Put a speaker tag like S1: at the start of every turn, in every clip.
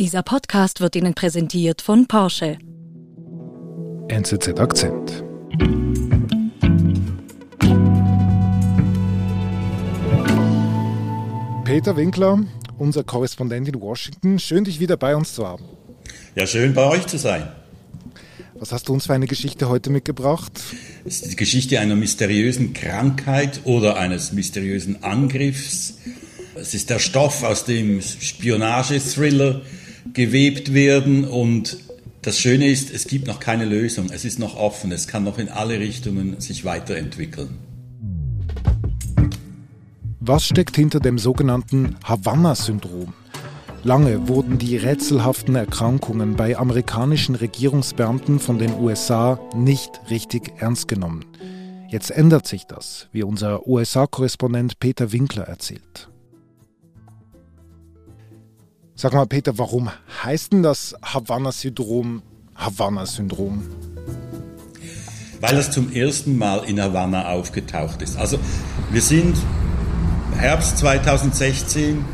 S1: Dieser Podcast wird Ihnen präsentiert von Porsche.
S2: NZZ Akzent. Peter Winkler, unser Korrespondent in Washington, schön dich wieder bei uns zu haben.
S3: Ja, schön bei euch zu sein.
S2: Was hast du uns für eine Geschichte heute mitgebracht?
S3: Es ist die Geschichte einer mysteriösen Krankheit oder eines mysteriösen Angriffs. Es ist der Stoff, aus dem Spionage-Thriller gewebt werden und das Schöne ist, es gibt noch keine Lösung. Es ist noch offen. Es kann noch in alle Richtungen sich weiterentwickeln.
S2: Was steckt hinter dem sogenannten Havanna-Syndrom? Lange wurden die rätselhaften Erkrankungen bei amerikanischen Regierungsbeamten von den USA nicht richtig ernst genommen. Jetzt ändert sich das, wie unser USA-Korrespondent Peter Winkler erzählt. Sag mal, Peter, warum heißt denn das Havanna-Syndrom Havanna-Syndrom?
S3: Weil es zum ersten Mal in Havanna aufgetaucht ist. Also wir sind Herbst 2016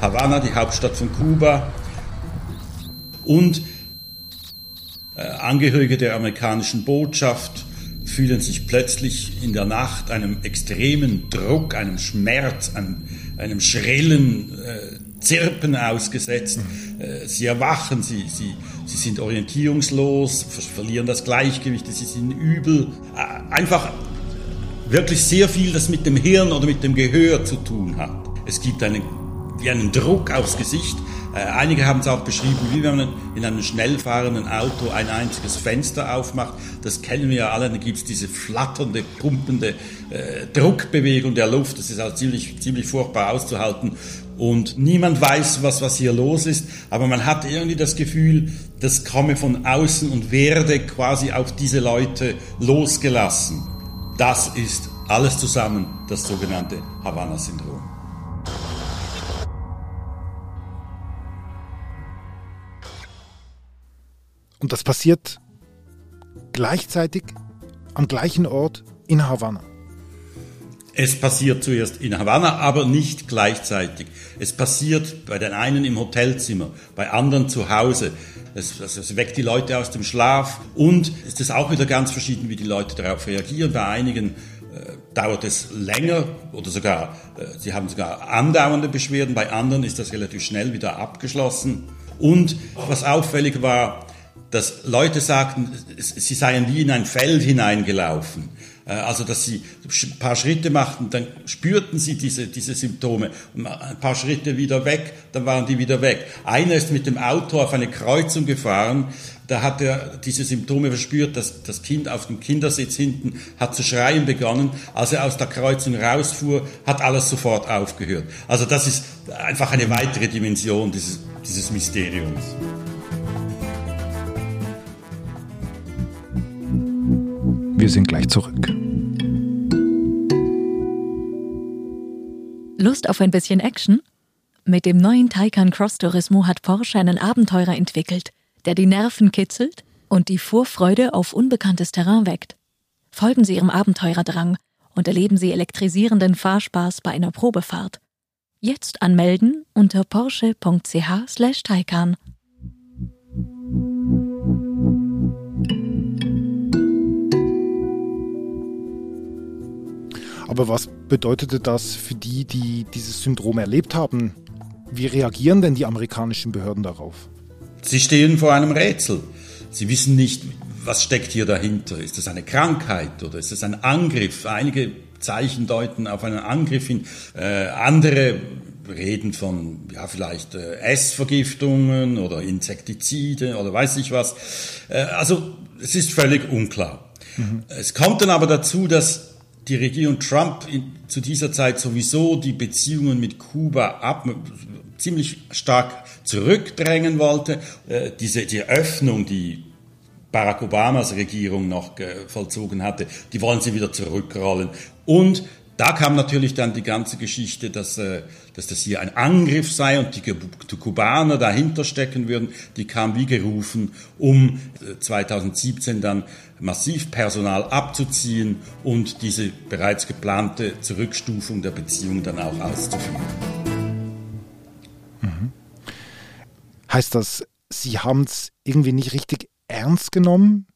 S3: Havanna, die Hauptstadt von Kuba, und äh, Angehörige der amerikanischen Botschaft fühlen sich plötzlich in der Nacht einem extremen Druck, einem Schmerz, einem, einem schrillen äh, Zirpen ausgesetzt. Äh, sie erwachen, sie, sie, sie sind orientierungslos, verlieren das Gleichgewicht, sie sind übel. Äh, einfach wirklich sehr viel, das mit dem Hirn oder mit dem Gehör zu tun hat. Es gibt einen wie einen Druck aufs Gesicht. Äh, einige haben es auch beschrieben, wie wenn man in einem schnell fahrenden Auto ein einziges Fenster aufmacht. Das kennen wir ja alle. Da gibt es diese flatternde, pumpende äh, Druckbewegung der Luft. Das ist auch ziemlich, ziemlich furchtbar auszuhalten. Und niemand weiß, was, was hier los ist. Aber man hat irgendwie das Gefühl, das komme von außen und werde quasi auf diese Leute losgelassen. Das ist alles zusammen das sogenannte Havanna-Syndrom.
S2: Und das passiert gleichzeitig am gleichen Ort in Havanna.
S3: Es passiert zuerst in Havanna, aber nicht gleichzeitig. Es passiert bei den einen im Hotelzimmer, bei anderen zu Hause. Es, es, weckt die Leute aus dem Schlaf und es ist auch wieder ganz verschieden, wie die Leute darauf reagieren. Bei einigen äh, dauert es länger oder sogar, äh, sie haben sogar andauernde Beschwerden, bei anderen ist das relativ schnell wieder abgeschlossen. Und was auffällig war, dass Leute sagten, sie seien wie in ein Feld hineingelaufen. Äh, also, dass sie ein paar Schritte machten, dann spürten sie diese, diese Symptome. Ein paar Schritte wieder weg, dann waren die wieder weg. Einer ist mit dem Auto auf eine Kreuzung gefahren, da hat er diese Symptome verspürt, dass das Kind auf dem Kindersitz hinten hat zu schreien begonnen. Als er aus der Kreuzung rausfuhr, hat alles sofort aufgehört. Also das ist einfach eine weitere Dimension dieses, dieses Mysteriums.
S2: Wir sind gleich zurück.
S1: Lust auf ein bisschen Action? Mit dem neuen Taycan Cross Turismo hat Porsche einen Abenteurer entwickelt, der die Nerven kitzelt und die Vorfreude auf unbekanntes Terrain weckt. Folgen Sie Ihrem Abenteurerdrang und erleben Sie elektrisierenden Fahrspaß bei einer Probefahrt. Jetzt anmelden unter porsche.ch/taycan.
S2: Aber was bedeutete das für die, die dieses Syndrom erlebt haben? Wie reagieren denn die amerikanischen Behörden darauf?
S3: Sie stehen vor einem Rätsel. Sie wissen nicht, was steckt hier dahinter. Ist das eine Krankheit oder ist es ein Angriff? Einige Zeichen deuten auf einen Angriff hin. Äh, andere reden von ja vielleicht äh, Essvergiftungen oder Insektizide oder weiß ich was. Äh, also es ist völlig unklar. Mhm. Es kommt dann aber dazu, dass die Regierung Trump in, zu dieser Zeit sowieso die Beziehungen mit Kuba ab, ziemlich stark zurückdrängen wollte. Äh, diese, die Öffnung, die Barack Obamas Regierung noch vollzogen hatte, die wollen sie wieder zurückrollen. Und da kam natürlich dann die ganze Geschichte, dass, äh, dass das hier ein Angriff sei und die, die Kubaner dahinter stecken würden. Die kam wie gerufen, um 2017 äh, dann massiv Personal abzuziehen und diese bereits geplante Zurückstufung der Beziehung dann auch auszuführen.
S2: Mhm. Heißt das, Sie haben es irgendwie nicht richtig ernst genommen,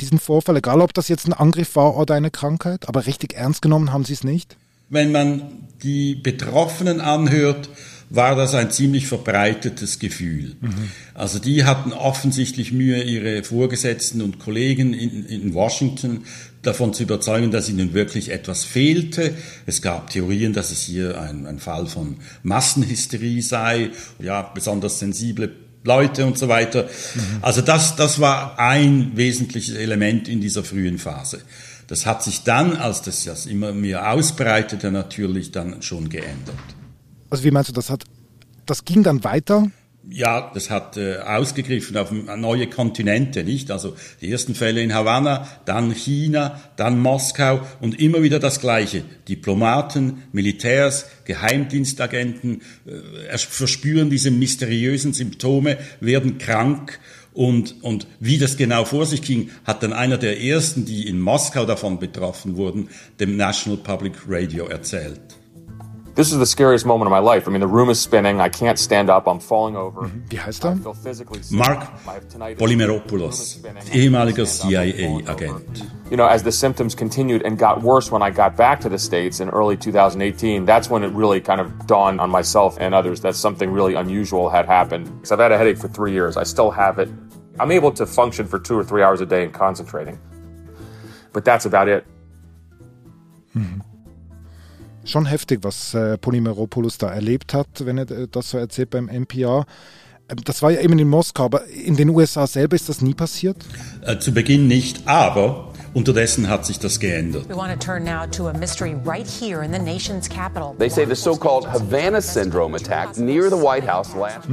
S2: diesen Vorfall, egal ob das jetzt ein Angriff war oder eine Krankheit, aber richtig ernst genommen haben Sie es nicht?
S3: Wenn man die Betroffenen anhört, war das ein ziemlich verbreitetes Gefühl. Mhm. Also die hatten offensichtlich Mühe, ihre Vorgesetzten und Kollegen in, in Washington davon zu überzeugen, dass ihnen wirklich etwas fehlte. Es gab Theorien, dass es hier ein, ein Fall von Massenhysterie sei, ja, besonders sensible Leute und so weiter. Mhm. Also das, das war ein wesentliches Element in dieser frühen Phase. Das hat sich dann, als das, das immer mehr ausbreitete, natürlich dann schon geändert.
S2: Also wie meinst du, das hat, das ging dann weiter?
S3: Ja, das hat äh, ausgegriffen auf neue Kontinente, nicht? Also die ersten Fälle in Havanna, dann China, dann Moskau und immer wieder das Gleiche. Diplomaten, Militärs, Geheimdienstagenten äh, verspüren diese mysteriösen Symptome, werden krank und, und wie das genau vor sich ging, hat dann einer der ersten, die in Moskau davon betroffen wurden, dem National Public Radio erzählt.
S4: This is the scariest moment of my life. I mean, the room is spinning. I can't stand up. I'm falling over.
S2: Wie heißt er?
S3: Mark Polymeropoulos, ehemaliger CIA-Agent.
S4: You know, as the symptoms continued and got worse when I got back to the States in early 2018, that's when it really kind of dawned on myself and others that something really unusual had happened. Because I've had a headache for three years. I still have it. I'm able to function for two or three hours a day and concentrating. But that's about it.
S2: Mhm. Schon heftig, was äh, Polymeropoulos da erlebt hat, wenn er äh, das so erzählt beim NPR. Ähm, das war ja eben in Moskau, aber in den USA selber ist das nie passiert?
S3: Äh, zu Beginn nicht, aber Unterdessen hat sich das geändert.
S5: We want to turn now to a mystery right here in the nation's capital.
S6: They say the so-called Havana syndrome attack near the White House last.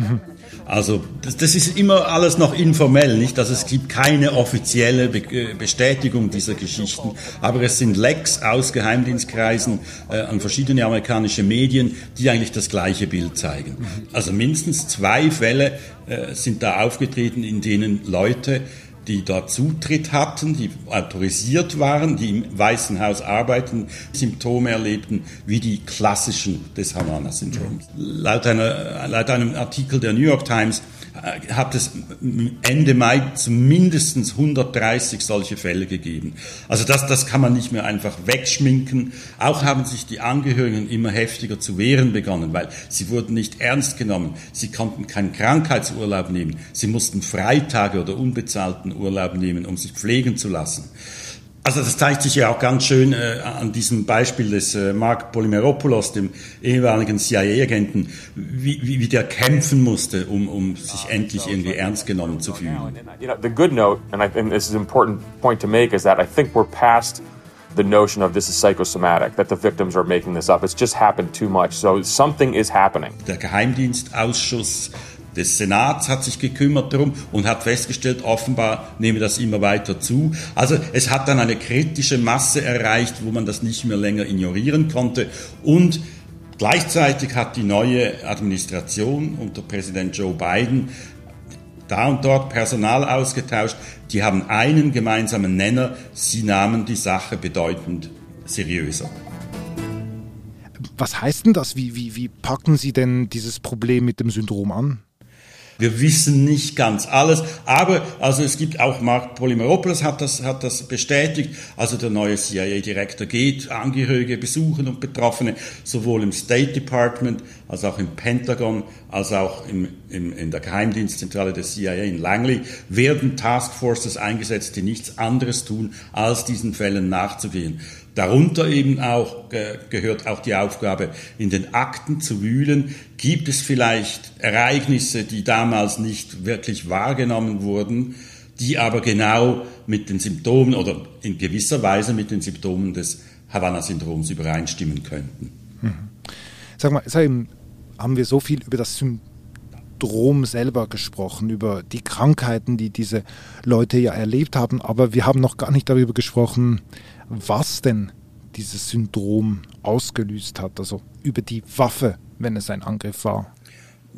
S3: Also das, das, ist immer alles noch informell, nicht? Also es gibt keine offizielle Be äh, Bestätigung dieser Geschichten, aber es sind Lecks aus Geheimdienstkreisen äh, an verschiedene amerikanische Medien, die eigentlich das gleiche Bild zeigen. Also mindestens zwei Fälle äh, sind da aufgetreten, in denen Leute die dort Zutritt hatten, die autorisiert waren, die im Weißen Haus arbeiten, Symptome erlebten, wie die klassischen des Havana-Syndroms. Laut, laut einem Artikel der New York Times hat es Ende Mai zumindest 130 solche Fälle gegeben. Also das, das kann man nicht mehr einfach wegschminken. Auch haben sich die Angehörigen immer heftiger zu wehren begonnen, weil sie wurden nicht ernst genommen. Sie konnten keinen Krankheitsurlaub nehmen. Sie mussten Freitage oder unbezahlten Urlaub nehmen, um sich pflegen zu lassen. Also das zeigt sich ja auch ganz schön äh, an diesem Beispiel des äh, Mark Polymeropoulos, dem ehemaligen CIA-Agenten, wie, wie, wie der kämpfen musste, um, um sich endlich irgendwie ernst genommen zu fühlen.
S4: You know, the good note, and I think this is an important point to make, is that I think we're past the notion of this is psychosomatic, that the victims are making this up. It's just happened too much. So something is happening.
S3: Der Geheimdienstausschuss des Senats hat sich gekümmert darum und hat festgestellt, offenbar nehme das immer weiter zu. Also es hat dann eine kritische Masse erreicht, wo man das nicht mehr länger ignorieren konnte und Gleichzeitig hat die neue Administration unter Präsident Joe Biden da und dort Personal ausgetauscht. Die haben einen gemeinsamen Nenner. Sie nahmen die Sache bedeutend seriöser.
S2: Was heißt denn das? Wie, wie, wie packen Sie denn dieses Problem mit dem Syndrom an?
S3: Wir wissen nicht ganz alles, aber also es gibt auch Mark Polymeropoulos hat das, hat das bestätigt. Also der neue CIA-Direktor geht Angehörige besuchen und Betroffene, sowohl im State Department als auch im Pentagon, als auch im, im, in der Geheimdienstzentrale der CIA in Langley, werden Taskforces eingesetzt, die nichts anderes tun, als diesen Fällen nachzugehen. Darunter eben auch gehört auch die Aufgabe, in den Akten zu wühlen. Gibt es vielleicht Ereignisse, die damals nicht wirklich wahrgenommen wurden, die aber genau mit den Symptomen oder in gewisser Weise mit den Symptomen des Havanna-Syndroms übereinstimmen könnten? Mhm.
S2: Sag mal, eben, haben wir so viel über das Syndrom selber gesprochen, über die Krankheiten, die diese Leute ja erlebt haben, aber wir haben noch gar nicht darüber gesprochen, was denn dieses Syndrom ausgelöst hat, also über die Waffe, wenn es ein Angriff war.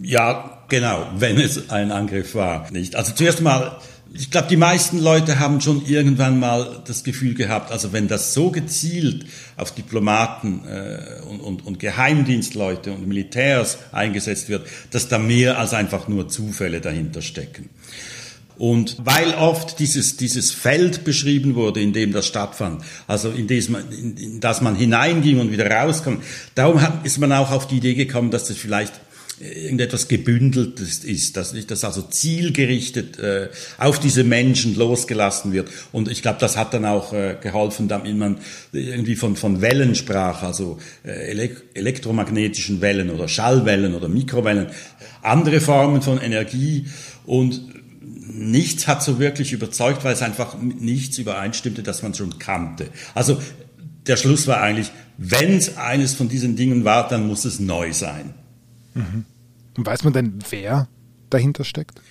S3: Ja, genau, wenn es ein Angriff war, nicht. Also zuerst mal, ich glaube, die meisten Leute haben schon irgendwann mal das Gefühl gehabt, also wenn das so gezielt auf Diplomaten äh, und, und, und Geheimdienstleute und Militärs eingesetzt wird, dass da mehr als einfach nur Zufälle dahinter stecken. Und weil oft dieses, dieses Feld beschrieben wurde, in dem das stattfand, also in das in, in das man hineinging und wieder rauskam, darum hat, ist man auch auf die Idee gekommen, dass das vielleicht irgendetwas gebündeltes ist, dass nicht das also zielgerichtet äh, auf diese Menschen losgelassen wird. Und ich glaube, das hat dann auch äh, geholfen, damit man irgendwie von, von Wellen sprach, also äh, elek elektromagnetischen Wellen oder Schallwellen oder Mikrowellen, andere Formen von Energie und nichts hat so wirklich überzeugt, weil es einfach nichts übereinstimmte, das man schon kannte. Also der Schluss war eigentlich, wenn es eines von diesen Dingen war, dann muss es neu sein.
S2: Mhm. Weiß man denn, wer dahinter steckt?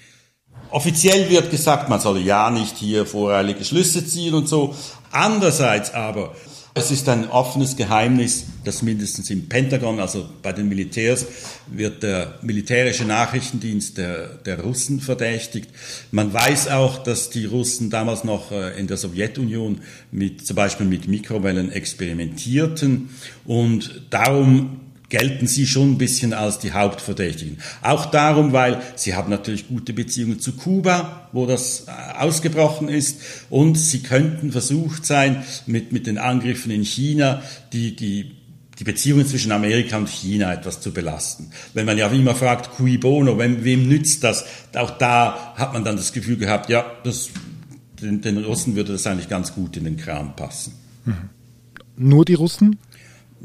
S3: Offiziell wird gesagt, man solle ja nicht hier voreilige Schlüsse ziehen und so. Andererseits aber, es ist ein offenes Geheimnis, dass mindestens im Pentagon, also bei den Militärs, wird der militärische Nachrichtendienst der, der Russen verdächtigt. Man weiß auch, dass die Russen damals noch äh, in der Sowjetunion mit, zum Beispiel mit Mikrowellen experimentierten und darum gelten sie schon ein bisschen als die Hauptverdächtigen. Auch darum, weil sie haben natürlich gute Beziehungen zu Kuba, wo das äh, ausgebrochen ist, und sie könnten versucht sein, mit, mit den Angriffen in China die, die, die Beziehungen zwischen Amerika und China etwas zu belasten. Wenn man ja immer fragt, cui bono, wem, wem nützt das? Auch da hat man dann das Gefühl gehabt, ja, das, den, den Russen würde das eigentlich ganz gut in den Kram passen.
S2: Mhm. Nur die Russen?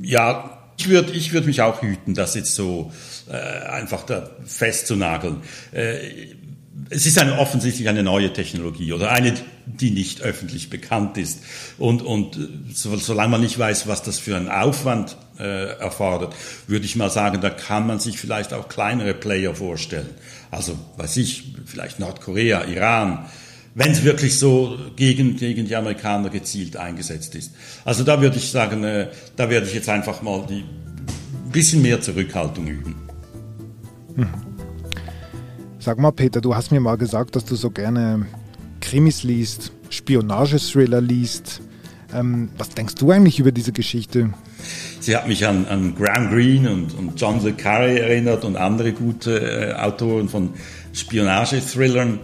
S3: Ja, ich würde ich würd mich auch hüten, das jetzt so äh, einfach da festzunageln. Äh, es ist eine, offensichtlich eine neue Technologie oder eine, die nicht öffentlich bekannt ist. Und, und so, solange man nicht weiß, was das für einen Aufwand äh, erfordert, würde ich mal sagen, da kann man sich vielleicht auch kleinere Player vorstellen. Also, weiß ich, vielleicht Nordkorea, Iran, wenn es wirklich so gegen, gegen die Amerikaner gezielt eingesetzt ist. Also da würde ich sagen, äh, da werde ich jetzt einfach mal die bisschen mehr Zurückhaltung üben.
S2: Hm. Sag mal, Peter, du hast mir mal gesagt, dass du so gerne Krimis liest, Spionagethriller liest. Ähm, was denkst du eigentlich über diese Geschichte?
S3: Sie hat mich an, an Graham Greene und, und John le Carré erinnert und andere gute äh, Autoren von Spionagethrillern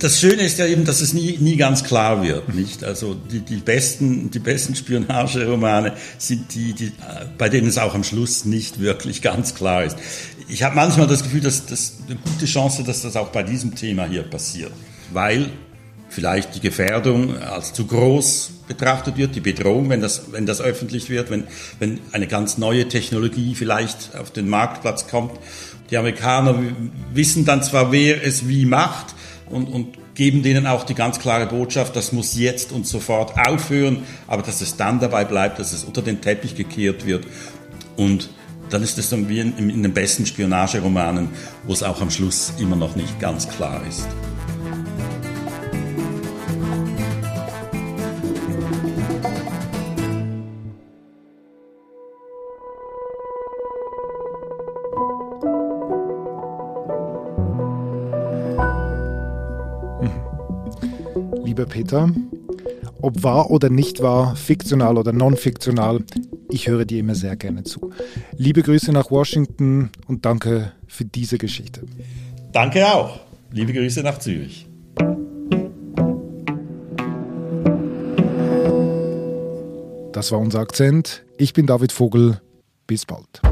S3: das Schöne ist ja eben, dass es nie, nie ganz klar wird, nicht? Also die, die besten, die besten Spionageromane sind die, die, bei denen es auch am Schluss nicht wirklich ganz klar ist. Ich habe manchmal das Gefühl, dass das eine gute Chance, dass das auch bei diesem Thema hier passiert, weil vielleicht die Gefährdung als zu groß betrachtet wird, die Bedrohung, wenn das, wenn das öffentlich wird, wenn, wenn eine ganz neue Technologie vielleicht auf den Marktplatz kommt. Die Amerikaner wissen dann zwar, wer es wie macht, und, und geben denen auch die ganz klare Botschaft, das muss jetzt und sofort aufhören, aber dass es dann dabei bleibt, dass es unter den Teppich gekehrt wird. Und dann ist es dann wie in, in den besten Spionageromanen, wo es auch am Schluss immer noch nicht ganz klar ist.
S2: Lieber Peter. Ob wahr oder nicht wahr, fiktional oder non-fiktional, ich höre dir immer sehr gerne zu. Liebe Grüße nach Washington und danke für diese Geschichte.
S3: Danke auch. Liebe Grüße nach Zürich.
S2: Das war unser Akzent. Ich bin David Vogel. Bis bald.